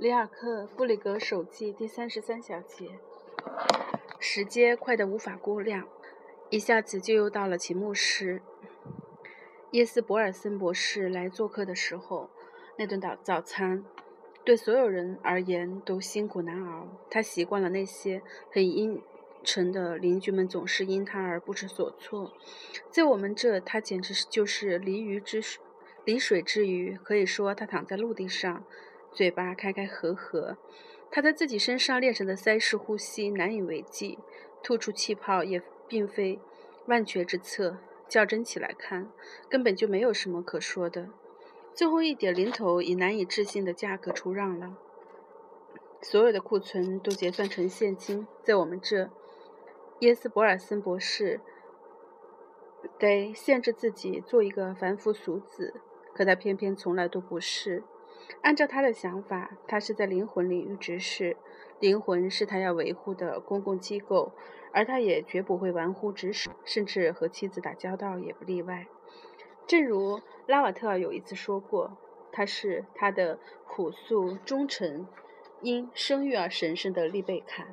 里尔克·布里格手记第三十三小节。时间快得无法估量，一下子就又到了期末时。耶斯博尔森博士来做客的时候，那顿早早餐对所有人而言都辛苦难熬。他习惯了那些很阴沉的邻居们总是因他而不知所措，在我们这，他简直是就是离鱼之，离水之鱼。可以说，他躺在陆地上。嘴巴开开合合，他在自己身上练成的腮式呼吸难以为继，吐出气泡也并非万全之策。较真起来看，根本就没有什么可说的。最后一点零头以难以置信的价格出让了，所有的库存都结算成现金。在我们这，耶斯博尔森博士得限制自己做一个凡夫俗子，可他偏偏从来都不是。按照他的想法，他是在灵魂领域直视，灵魂是他要维护的公共机构，而他也绝不会玩忽职守，甚至和妻子打交道也不例外。正如拉瓦特有一次说过，他是他的朴素忠诚、因生育而神圣的利贝卡。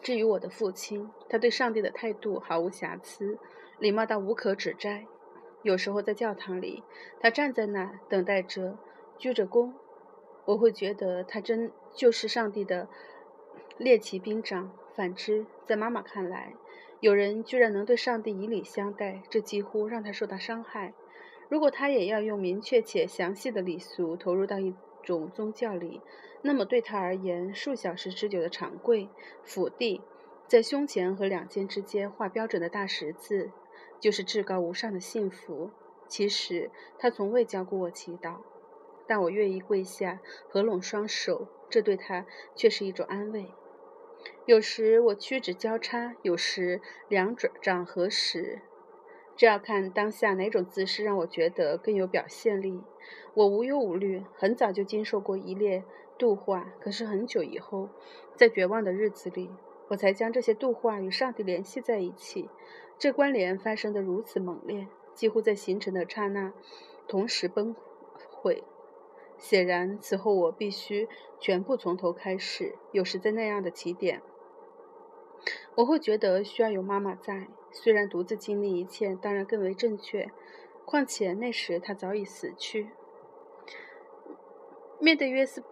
至于我的父亲，他对上帝的态度毫无瑕疵，礼貌到无可指摘。有时候在教堂里，他站在那等待着，鞠着躬，我会觉得他真就是上帝的猎奇兵长。反之，在妈妈看来，有人居然能对上帝以礼相待，这几乎让他受到伤害。如果他也要用明确且详细的礼俗投入到一种宗教里，那么对他而言，数小时之久的长跪、俯地，在胸前和两肩之间画标准的大十字。就是至高无上的幸福。其实他从未教过我祈祷，但我愿意跪下，合拢双手，这对他却是一种安慰。有时我屈指交叉，有时两掌合十，这要看当下哪种姿势让我觉得更有表现力。我无忧无虑，很早就经受过一列度化，可是很久以后，在绝望的日子里，我才将这些度化与上帝联系在一起。这关联发生的如此猛烈，几乎在形成的刹那同时崩溃。显然，此后我必须全部从头开始。有时在那样的起点，我会觉得需要有妈妈在。虽然独自经历一切当然更为正确，况且那时她早已死去。面对约斯。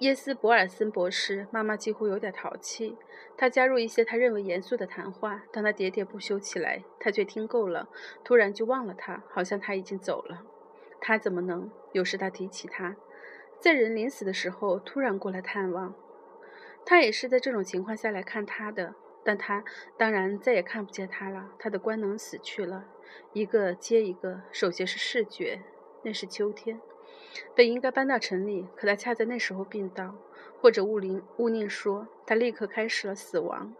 耶斯博尔森博士，妈妈几乎有点淘气。她加入一些她认为严肃的谈话。当他喋喋不休起来，她却听够了，突然就忘了他，好像他已经走了。他怎么能？有时他提起他，在人临死的时候突然过来探望。他也是在这种情况下来看他的，但他当然再也看不见他了。他的官能死去了，一个接一个。首先是视觉，那是秋天。本应该搬到城里，可他恰在那时候病倒，或者勿灵勿宁说，他立刻开始了死亡，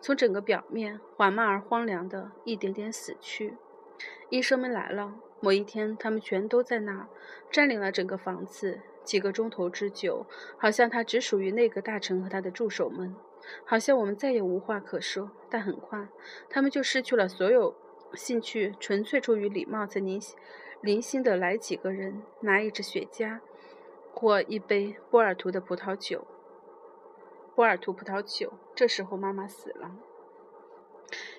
从整个表面缓慢而荒凉的一点点死去。医生们来了，某一天，他们全都在那占领了整个房子，几个钟头之久，好像他只属于那个大臣和他的助手们，好像我们再也无话可说。但很快，他们就失去了所有兴趣，纯粹出于礼貌，才您。零星的来几个人，拿一支雪茄，或一杯波尔图的葡萄酒。波尔图葡萄酒。这时候妈妈死了，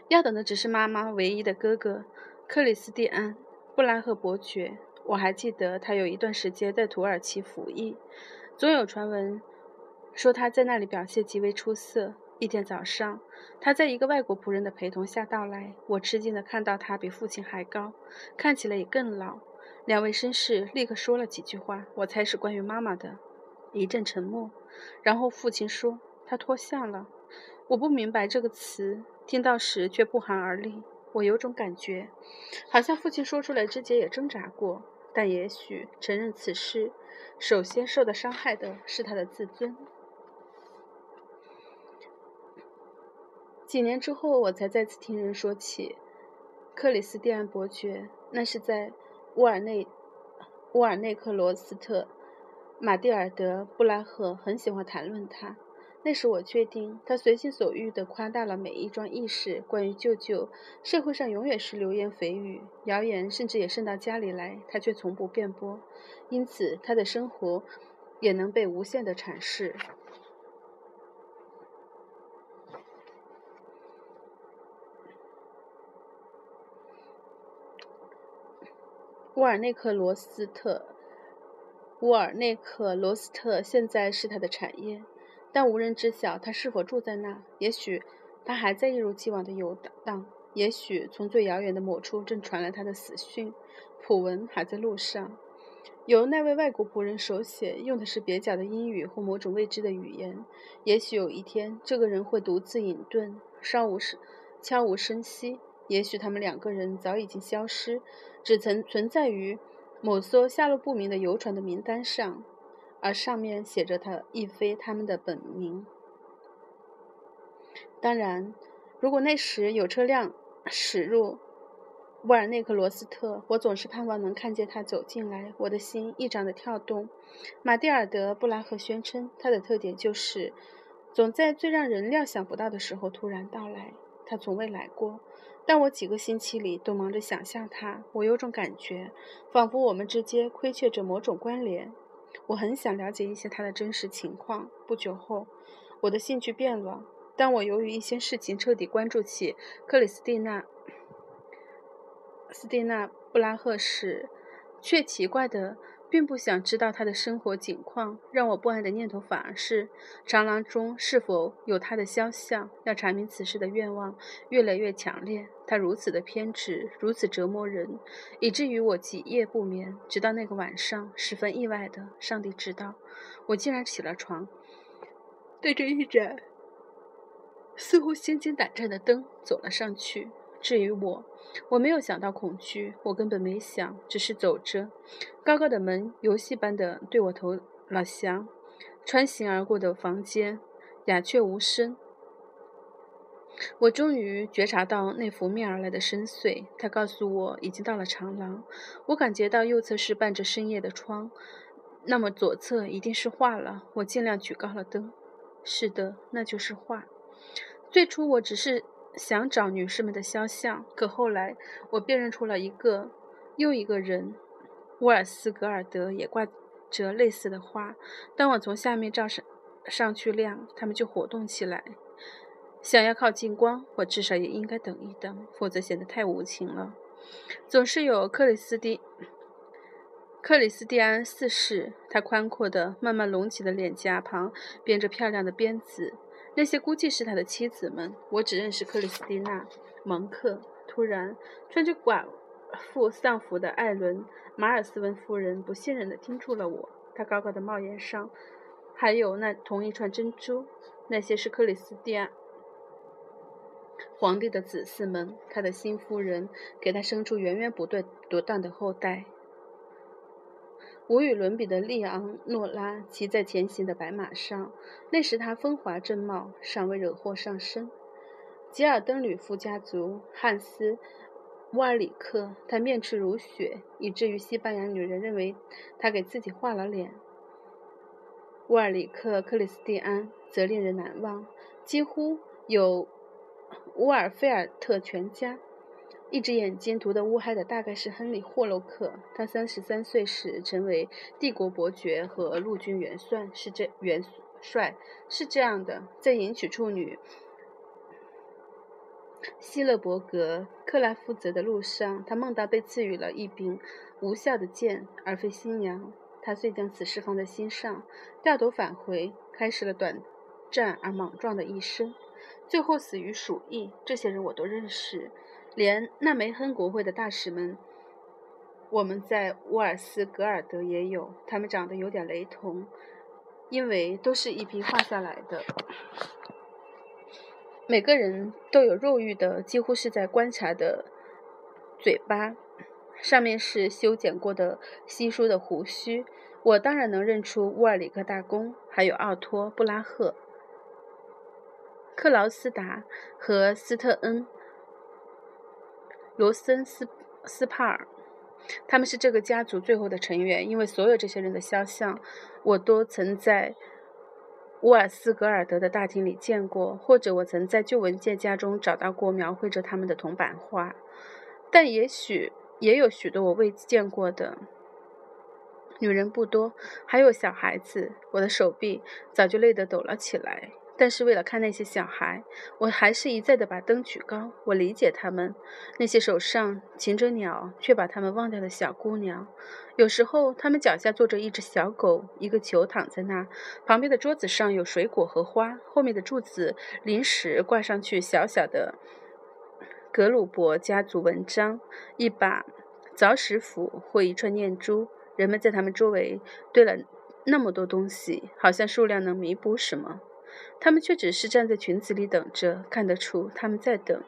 要等的只是妈妈唯一的哥哥克里斯蒂安·布拉赫伯爵。我还记得他有一段时间在土耳其服役，总有传闻说他在那里表现极为出色。一天早上，他在一个外国仆人的陪同下到来。我吃惊地看到他比父亲还高，看起来也更老。两位绅士立刻说了几句话，我猜是关于妈妈的。一阵沉默，然后父亲说：“他脱相了。”我不明白这个词，听到时却不寒而栗。我有种感觉，好像父亲说出来之前也挣扎过，但也许承认此事，首先受到伤害的是他的自尊。几年之后，我才再次听人说起克里斯蒂安伯爵。那是在乌尔内乌尔内克罗斯特。马蒂尔德·布拉赫很喜欢谈论他。那时我确定，他随心所欲地夸大了每一桩轶事。关于舅舅，社会上永远是流言蜚语，谣言甚至也渗到家里来，他却从不辩驳，因此他的生活也能被无限地阐释。沃尔内克罗斯特，沃尔内克罗斯特现在是他的产业。但无人知晓他是否住在那。也许他还在一如既往的游荡，也许从最遥远的某处正传来他的死讯。普文还在路上，由那位外国仆人手写，用的是蹩脚的英语或某种未知的语言。也许有一天，这个人会独自隐遁，稍无声，悄无声息。也许他们两个人早已经消失，只存存在于某艘下落不明的游船的名单上。而上面写着他亦非他们的本名。当然，如果那时有车辆驶入沃尔内克罗斯特，我总是盼望能看见他走进来。我的心异常的跳动。马蒂尔德·布拉赫宣称，他的特点就是总在最让人料想不到的时候突然到来。他从未来过，但我几个星期里都忙着想象他。我有种感觉，仿佛我们之间亏缺着某种关联。我很想了解一些他的真实情况。不久后，我的兴趣变了。当我由于一些事情彻底关注起克里斯蒂娜·斯蒂娜·布拉赫时，却奇怪的并不想知道他的生活景况。让我不安的念头反而是长廊中是否有他的肖像。要查明此事的愿望越来越强烈。他如此的偏执，如此折磨人，以至于我几夜不眠。直到那个晚上，十分意外的，上帝知道，我竟然起了床，对着一盏似乎心惊胆战的灯走了上去。至于我，我没有想到恐惧，我根本没想，只是走着。高高的门游戏般的对我投了降，穿行而过的房间鸦雀无声。我终于觉察到那拂面而来的深邃。他告诉我已经到了长廊。我感觉到右侧是伴着深夜的窗，那么左侧一定是画了。我尽量举高了灯。是的，那就是画。最初我只是想找女士们的肖像，可后来我辨认出了一个又一个人。沃尔斯格尔德也挂着类似的花。当我从下面照上上去亮，他们就活动起来。想要靠近光，我至少也应该等一等，否则显得太无情了。总是有克里斯蒂克里斯蒂安四世，他宽阔的、慢慢隆起的脸颊旁编着漂亮的辫子，那些估计是他的妻子们。我只认识克里斯蒂娜·蒙克。突然，穿着寡妇丧服的艾伦·马尔斯文夫人不信任地盯住了我。她高高的帽檐上还有那同一串珍珠，那些是克里斯蒂安。皇帝的子嗣们，他的新夫人给他生出源源不断、不断的后代。无与伦比的利昂诺拉骑在前行的白马上，那时他风华正茂，尚未惹祸上身。吉尔登吕夫家族汉斯·沃尔里克，他面赤如雪，以至于西班牙女人认为他给自己画了脸。沃尔里克·克里斯蒂安则令人难忘，几乎有。乌尔菲尔特全家，一只眼睛涂得乌黑的，大概是亨利·霍洛克。他三十三岁时成为帝国伯爵和陆军元帅，是这元帅是这样的：在迎娶处女希勒伯格克拉夫泽的路上，他梦到被赐予了一柄无效的剑，而非新娘。他遂将此事放在心上，掉头返回，开始了短暂而莽撞的一生。最后死于鼠疫。这些人我都认识，连那梅亨国会的大使们，我们在乌尔斯格尔德也有。他们长得有点雷同，因为都是一批画下来的。每个人都有肉欲的，几乎是在观察的嘴巴，上面是修剪过的稀疏的胡须。我当然能认出乌尔里克大公，还有奥托布拉赫。克劳斯达和斯特恩·罗森斯斯帕尔，他们是这个家族最后的成员。因为所有这些人的肖像，我都曾在乌尔斯格尔德的大厅里见过，或者我曾在旧文件夹中找到过描绘着他们的铜版画，但也许也有许多我未见过的。女人不多，还有小孩子。我的手臂早就累得抖了起来。但是为了看那些小孩，我还是一再的把灯举高。我理解他们，那些手上擒着鸟却把他们忘掉的小姑娘。有时候，他们脚下坐着一只小狗，一个球躺在那，旁边的桌子上有水果和花，后面的柱子临时挂上去小小的格鲁伯家族文章，一把凿石斧或一串念珠。人们在他们周围堆了那么多东西，好像数量能弥补什么。他们却只是站在裙子里等着，看得出他们在等。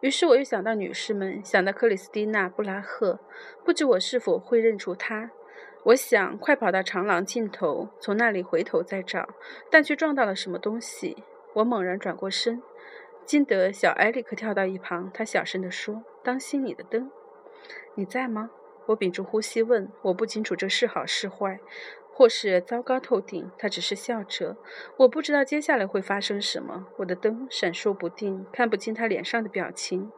于是我又想到女士们，想到克里斯蒂娜·布拉赫，不知我是否会认出她。我想快跑到长廊尽头，从那里回头再找，但却撞到了什么东西。我猛然转过身，惊得小埃利克跳到一旁。他小声地说：“当心你的灯，你在吗？”我屏住呼吸问：“我不清楚这是好是坏。”或是糟糕透顶，他只是笑着。我不知道接下来会发生什么。我的灯闪烁不定，看不清他脸上的表情。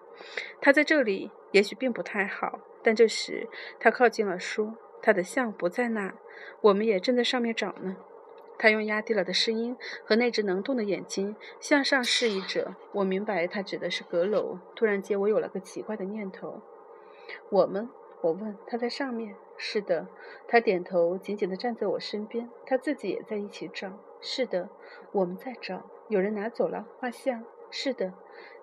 他在这里，也许并不太好。但这时他靠近了，说：“他的像不在那，我们也正在上面找呢。”他用压低了的声音和那只能动的眼睛向上示意着。我明白他指的是阁楼。突然间，我有了个奇怪的念头：“我们？”我问：“他在上面？”是的，他点头，紧紧地站在我身边。他自己也在一起找。是的，我们在找。有人拿走了画像。是的，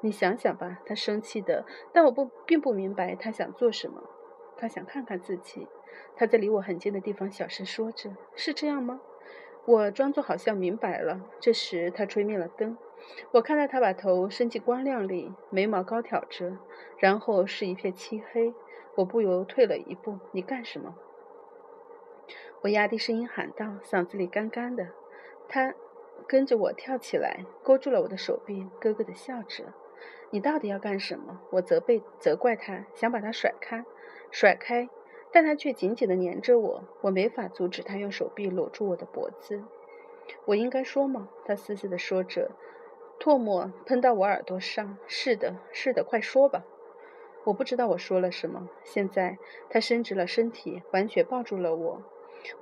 你想想吧。他生气的，但我不并不明白他想做什么。他想看看自己。他在离我很近的地方小声说着：“是这样吗？”我装作好像明白了。这时他吹灭了灯。我看到他把头伸进光亮里，眉毛高挑着，然后是一片漆黑。我不由退了一步。你干什么？我压低声音喊道，嗓子里干干的。他跟着我跳起来，勾住了我的手臂，咯咯地笑着。你到底要干什么？我责备、责怪他，想把他甩开，甩开，但他却紧紧地粘着我。我没法阻止他用手臂搂住我的脖子。我应该说吗？他嘶嘶地说着，唾沫喷到我耳朵上。是的，是的，快说吧。我不知道我说了什么。现在他伸直了身体，完全抱住了我。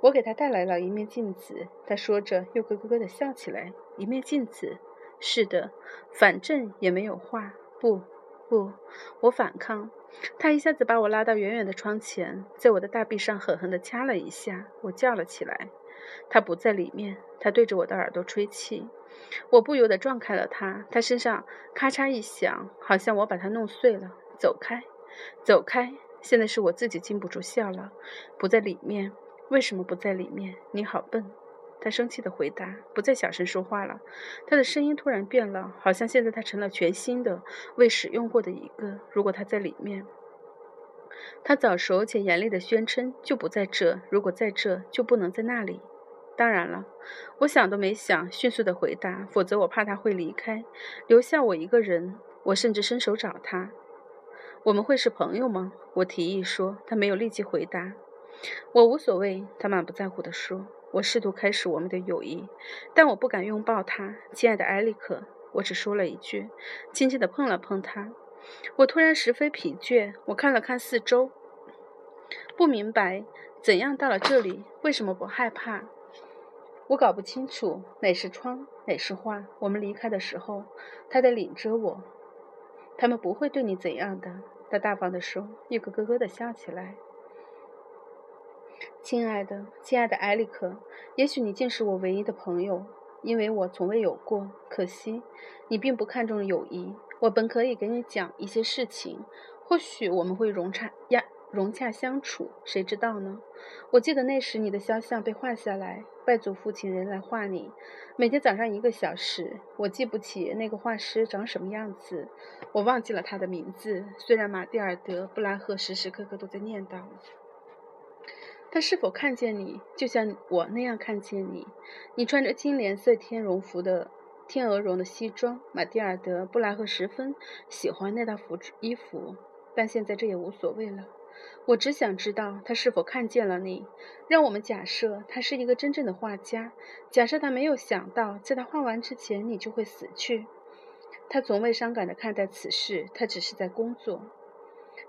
我给他带来了一面镜子。他说着，又咯咯咯地笑起来。一面镜子？是的，反正也没有画。不，不，我反抗。他一下子把我拉到远远的窗前，在我的大臂上狠狠地掐了一下。我叫了起来。他不在里面。他对着我的耳朵吹气。我不由得撞开了他。他身上咔嚓一响，好像我把他弄碎了。走开，走开！现在是我自己禁不住笑了。不在里面，为什么不在里面？你好笨！他生气地回答，不再小声说话了。他的声音突然变了，好像现在他成了全新的、未使用过的一个。如果他在里面，他早熟且严厉地宣称就不在这；如果在这，就不能在那里。当然了，我想都没想，迅速地回答，否则我怕他会离开，留下我一个人。我甚至伸手找他。我们会是朋友吗？我提议说。他没有立即回答。我无所谓，他满不在乎地说。我试图开始我们的友谊，但我不敢拥抱他，亲爱的埃利克。我只说了一句，轻轻地碰了碰他。我突然十分疲倦。我看了看四周，不明白怎样到了这里，为什么不害怕？我搞不清楚哪是窗，哪是画。我们离开的时候，他在领着我。他们不会对你怎样的。他大方地说，一个咯咯地笑起来。亲爱的，亲爱的埃里克，也许你竟是我唯一的朋友，因为我从未有过。可惜，你并不看重友谊。我本可以给你讲一些事情，或许我们会融洽呀，融洽相处。谁知道呢？我记得那时你的肖像被画下来，拜祖父请人来画你，每天早上一个小时。我记不起那个画师长什么样子，我忘记了他的名字。虽然马蒂尔德·布拉赫时时刻刻都在念叨。他是否看见你，就像我那样看见你？你穿着金莲色天绒服的天鹅绒的西装。马蒂尔德·布拉赫十分喜欢那套服衣服，但现在这也无所谓了。我只想知道他是否看见了你。让我们假设他是一个真正的画家，假设他没有想到在他画完之前你就会死去。他从未伤感地看待此事，他只是在工作。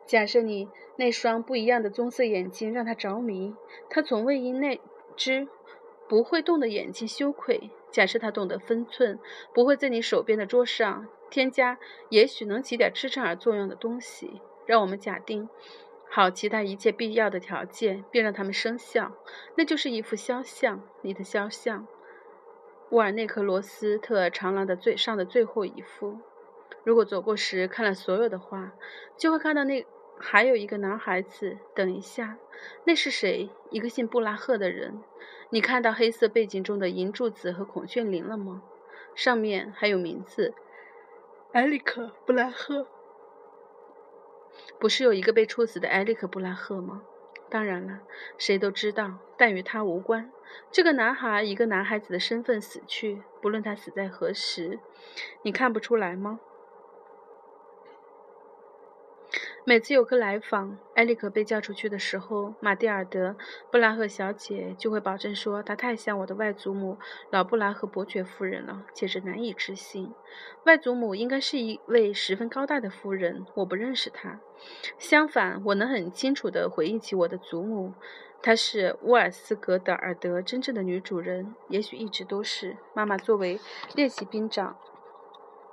假设你那双不一样的棕色眼睛让他着迷，他从未因那只不会动的眼睛羞愧。假设他懂得分寸，不会在你手边的桌上添加也许能起点支撑而作用的东西。让我们假定好其他一切必要的条件，并让它们生效，那就是一幅肖像，你的肖像，沃尔内克罗斯特长廊的最上的最后一幅。如果走过时看了所有的画，就会看到那还有一个男孩子。等一下，那是谁？一个姓布拉赫的人。你看到黑色背景中的银柱子和孔雀翎了吗？上面还有名字，埃里克·布拉赫。不是有一个被处死的埃利克·布拉赫吗？当然了，谁都知道，但与他无关。这个男孩，一个男孩子的身份死去，不论他死在何时。你看不出来吗？每次有客来访，埃里克被叫出去的时候，玛蒂尔德·布拉赫小姐就会保证说：“她太像我的外祖母老布拉赫伯爵夫人了，简直难以置信。外祖母应该是一位十分高大的夫人，我不认识她。相反，我能很清楚地回忆起我的祖母，她是沃尔斯格德尔德真正的女主人，也许一直都是。妈妈作为练习兵长。”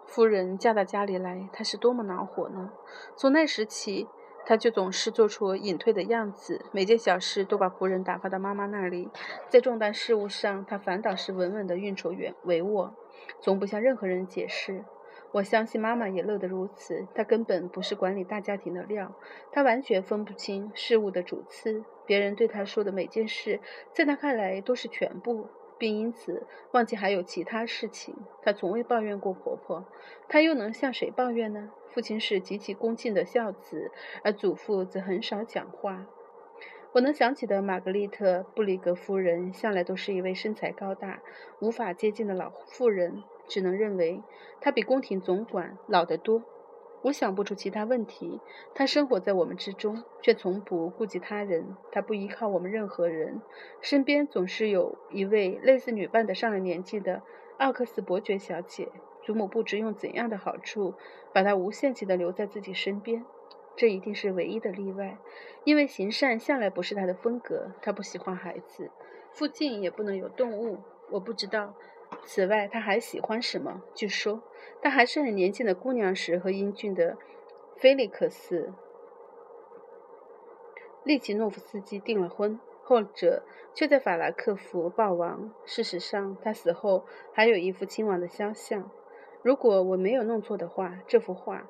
夫人嫁到家里来，她是多么恼火呢？从那时起，她就总是做出隐退的样子，每件小事都把仆人打发到妈妈那里。在重大事务上，她反倒是稳稳地运筹帷幄，从不向任何人解释。我相信妈妈也乐得如此。她根本不是管理大家庭的料，她完全分不清事物的主次。别人对她说的每件事，在她看来都是全部。并因此忘记还有其他事情。她从未抱怨过婆婆，她又能向谁抱怨呢？父亲是极其恭敬的孝子，而祖父则很少讲话。我能想起的玛格丽特·布里格夫人，向来都是一位身材高大、无法接近的老妇人，只能认为她比宫廷总管老得多。我想不出其他问题。他生活在我们之中，却从不顾及他人。他不依靠我们任何人，身边总是有一位类似女伴的上了年纪的奥克斯伯爵小姐。祖母不知用怎样的好处，把她无限期地留在自己身边。这一定是唯一的例外，因为行善向来不是他的风格。他不喜欢孩子，附近也不能有动物。我不知道。此外，他还喜欢什么？据说，他还是很年轻的姑娘时和英俊的菲利克斯·利奇诺夫斯基订了婚，后者却在法兰克福暴亡。事实上，他死后还有一幅亲王的肖像。如果我没有弄错的话，这幅画。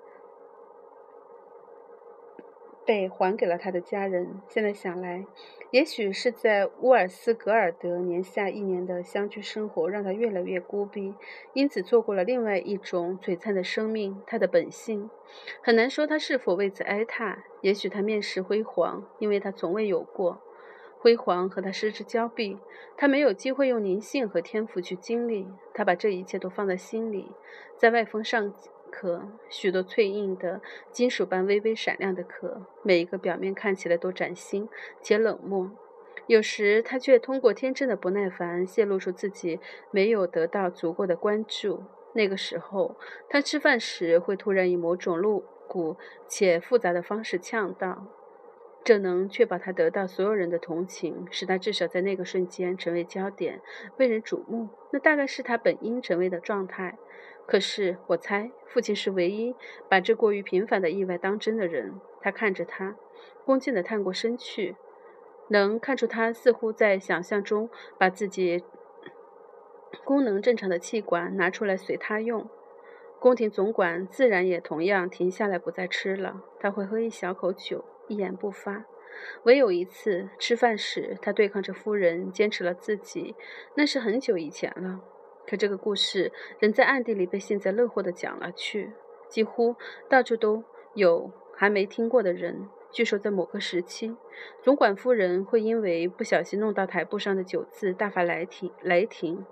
被还给了他的家人。现在想来，也许是在乌尔斯格尔德年下一年的乡居生活让他越来越孤僻，因此错过了另外一种璀璨的生命——他的本性。很难说他是否为此哀叹。也许他面世辉煌，因为他从未有过辉煌和他失之交臂。他没有机会用灵性和天赋去经历。他把这一切都放在心里，在外封上。壳，许多脆硬的金属般微微闪亮的壳，每一个表面看起来都崭新且冷漠。有时他却通过天真的不耐烦，泄露出自己没有得到足够的关注。那个时候，他吃饭时会突然以某种露骨且复杂的方式呛到：“这能确保他得到所有人的同情，使他至少在那个瞬间成为焦点，为人瞩目。那大概是他本应成为的状态。”可是，我猜父亲是唯一把这过于平凡的意外当真的人。他看着他，恭敬地探过身去，能看出他似乎在想象中把自己功能正常的气管拿出来随他用。宫廷总管自然也同样停下来不再吃了。他会喝一小口酒，一言不发。唯有一次吃饭时，他对抗着夫人，坚持了自己。那是很久以前了。可这个故事仍在暗地里被幸灾乐祸地讲了去，几乎到处都有还没听过的人。据说在某个时期，总管夫人会因为不小心弄到台布上的酒渍大发雷霆。雷霆，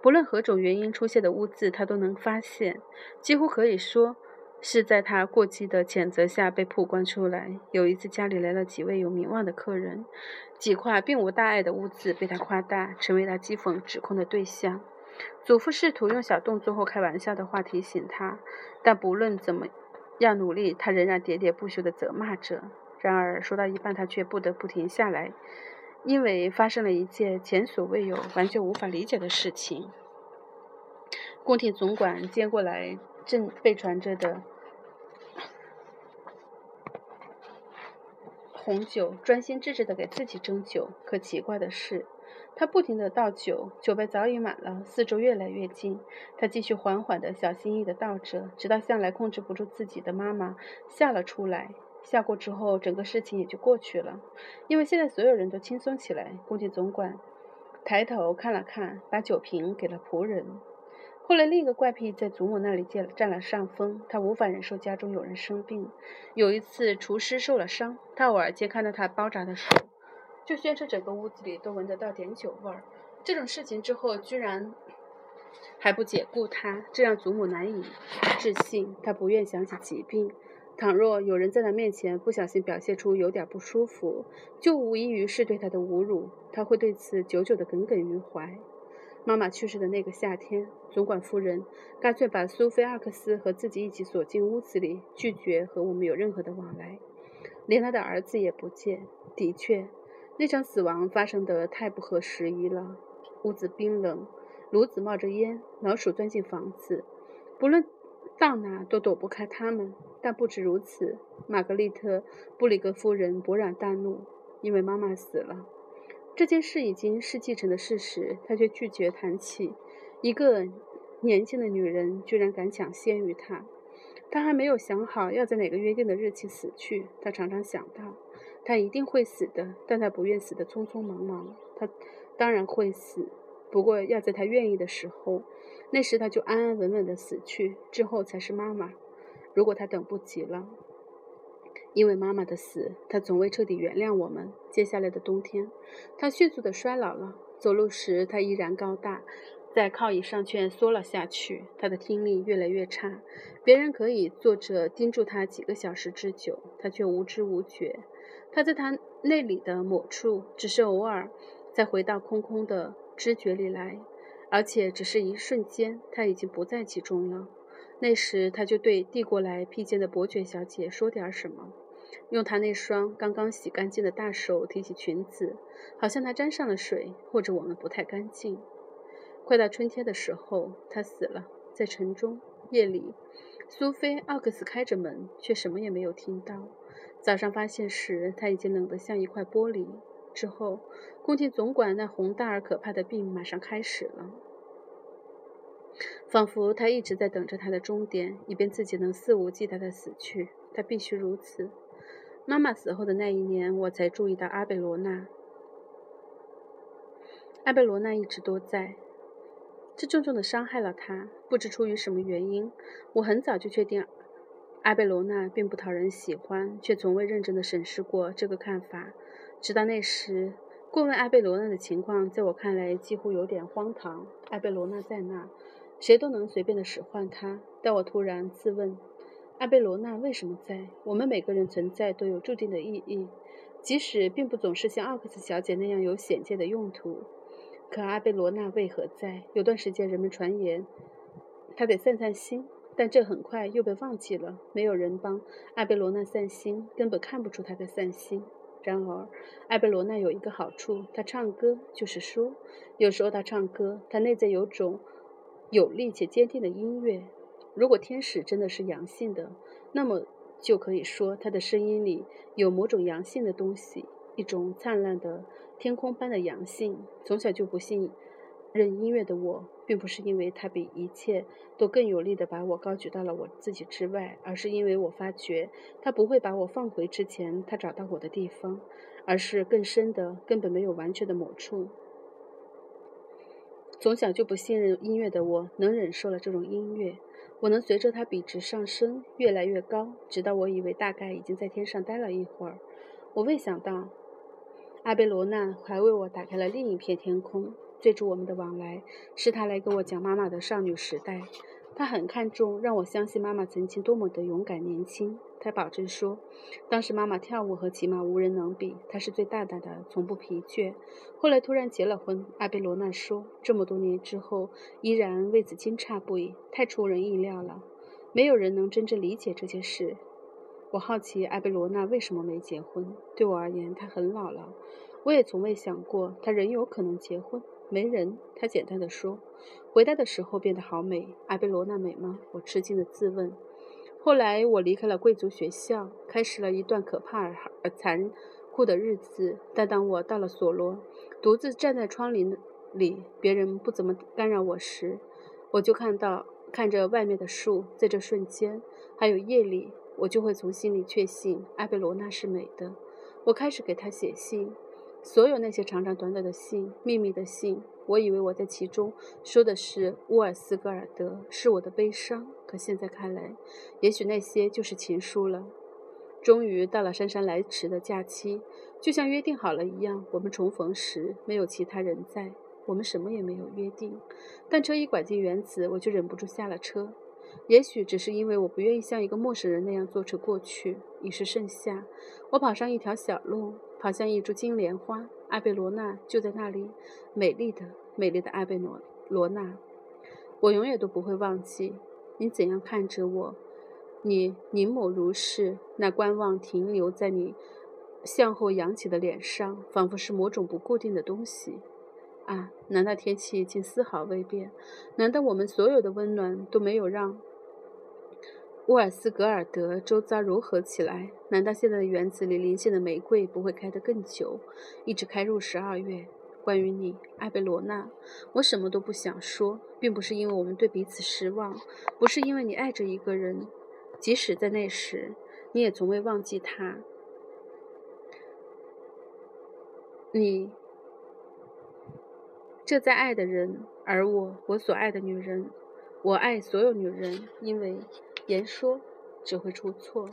不论何种原因出现的污渍，她都能发现。几乎可以说，是在他过激的谴责下被曝光出来。有一次家里来了几位有名望的客人，几块并无大碍的污渍被他夸大，成为他讥讽指控的对象。祖父试图用小动作或开玩笑的话提醒他，但不论怎么样努力，他仍然喋喋不休地责骂着。然而说到一半，他却不得不停下来，因为发生了一件前所未有、完全无法理解的事情。宫廷总管接过来正被传着的红酒，专心致志地给自己斟酒。可奇怪的是，他不停地倒酒，酒杯早已满了，四周越来越近。他继续缓缓地、小心翼翼地倒着，直到向来控制不住自己的妈妈笑了出来。笑过之后，整个事情也就过去了，因为现在所有人都轻松起来。估计总管抬头看了看，把酒瓶给了仆人。后来，另一个怪癖在祖母那里占占了上风。他无法忍受家中有人生病。有一次，厨师受了伤，他偶尔间看到他包扎的手，就宣称整个屋子里都闻得到点酒味儿。这种事情之后，居然还不解雇他，这让祖母难以置信。他不愿想起疾病。倘若有人在他面前不小心表现出有点不舒服，就无异于是对他的侮辱。他会对此久久的耿耿于怀。妈妈去世的那个夏天，总管夫人干脆把苏菲·阿克斯和自己一起锁进屋子里，拒绝和我们有任何的往来，连他的儿子也不见。的确，那场死亡发生的太不合时宜了。屋子冰冷，炉子冒着烟，老鼠钻进房子，不论到哪都躲不开它们。但不止如此，玛格丽特·布里格夫人勃然大怒，因为妈妈死了。这件事已经是既成的事实，他却拒绝谈起。一个年轻的女人居然敢抢先于他，他还没有想好要在哪个约定的日期死去。他常常想到，她一定会死的，但她不愿死得匆匆忙忙。她当然会死，不过要在她愿意的时候，那时她就安安稳稳地死去，之后才是妈妈。如果他等不及了，因为妈妈的死，他从未彻底原谅我们。接下来的冬天，他迅速地衰老了。走路时，他依然高大，在靠椅上蜷缩了下去。他的听力越来越差，别人可以坐着盯住他几个小时之久，他却无知无觉。他在他内里的某处，只是偶尔再回到空空的知觉里来，而且只是一瞬间，他已经不在其中了。那时，他就对递过来披肩的伯爵小姐说点什么，用他那双刚刚洗干净的大手提起裙子，好像她沾上了水，或者我们不太干净。快到春天的时候，他死了，在城中。夜里，苏菲·奥克斯开着门，却什么也没有听到。早上发现时，他已经冷得像一块玻璃。之后，宫廷总管那宏大而可怕的病马上开始了。仿佛他一直在等着他的终点，以便自己能肆无忌惮地死去。他必须如此。妈妈死后的那一年，我才注意到阿贝罗娜。阿贝罗娜一直都在，这重重的伤害了他。不知出于什么原因，我很早就确定阿贝罗娜并不讨人喜欢，却从未认真的审视过这个看法。直到那时，过问阿贝罗娜的情况，在我看来几乎有点荒唐。阿贝罗娜在那。谁都能随便的使唤他，但我突然自问：阿贝罗娜为什么在？我们每个人存在都有注定的意义，即使并不总是像奥克斯小姐那样有显见的用途。可阿贝罗娜为何在？有段时间，人们传言她得散散心，但这很快又被忘记了。没有人帮阿贝罗娜散心，根本看不出她在散心。然而，阿贝罗娜有一个好处，她唱歌就是说，有时候她唱歌，她内在有种。有力且坚定的音乐。如果天使真的是阳性的，那么就可以说他的声音里有某种阳性的东西，一种灿烂的天空般的阳性。从小就不信任音乐的我，并不是因为他比一切都更有力地把我高举到了我自己之外，而是因为我发觉他不会把我放回之前他找到我的地方，而是更深的、根本没有完全的某处。从小就不信任音乐的我，能忍受了这种音乐。我能随着它笔直上升，越来越高，直到我以为大概已经在天上待了一会儿。我未想到，阿贝罗娜还为我打开了另一片天空。最初我们的往来，是他来给我讲妈妈的少女时代。他很看重让我相信妈妈曾经多么的勇敢年轻。他保证说，当时妈妈跳舞和骑马无人能比，她是最大胆的，从不疲倦。后来突然结了婚，阿贝罗娜说，这么多年之后依然为此惊诧不已，太出人意料了。没有人能真正理解这件事。我好奇阿贝罗娜为什么没结婚。对我而言，她很老了。我也从未想过她仍有可能结婚。没人，他简单的说。回答的时候变得好美。阿贝罗娜美吗？我吃惊的自问。后来我离开了贵族学校，开始了一段可怕而而残酷的日子。但当我到了索罗，独自站在窗棂里，别人不怎么干扰我时，我就看到看着外面的树。在这瞬间，还有夜里，我就会从心里确信阿贝罗娜是美的。我开始给她写信，所有那些长长短短的信，秘密的信。我以为我在其中说的是沃尔斯格尔德，是我的悲伤。可现在看来，也许那些就是情书了。终于到了姗姗来迟的假期，就像约定好了一样，我们重逢时没有其他人在，我们什么也没有约定。但车一拐进园子，我就忍不住下了车。也许只是因为我不愿意像一个陌生人那样坐车过去。已是盛夏，我跑上一条小路，好像一株金莲花。阿贝罗娜就在那里，美丽的、美丽的阿贝罗罗娜，我永远都不会忘记你怎样看着我，你凝眸如是，那观望停留在你向后扬起的脸上，仿佛是某种不固定的东西。啊，难道天气竟丝毫未变？难道我们所有的温暖都没有让？沃尔斯格尔德周遭柔和起来。难道现在的园子里零星的玫瑰不会开得更久，一直开入十二月？关于你，艾贝罗娜，我什么都不想说，并不是因为我们对彼此失望，不是因为你爱着一个人，即使在那时，你也从未忘记他。你这在爱的人，而我，我所爱的女人，我爱所有女人，因为。言说只会出错。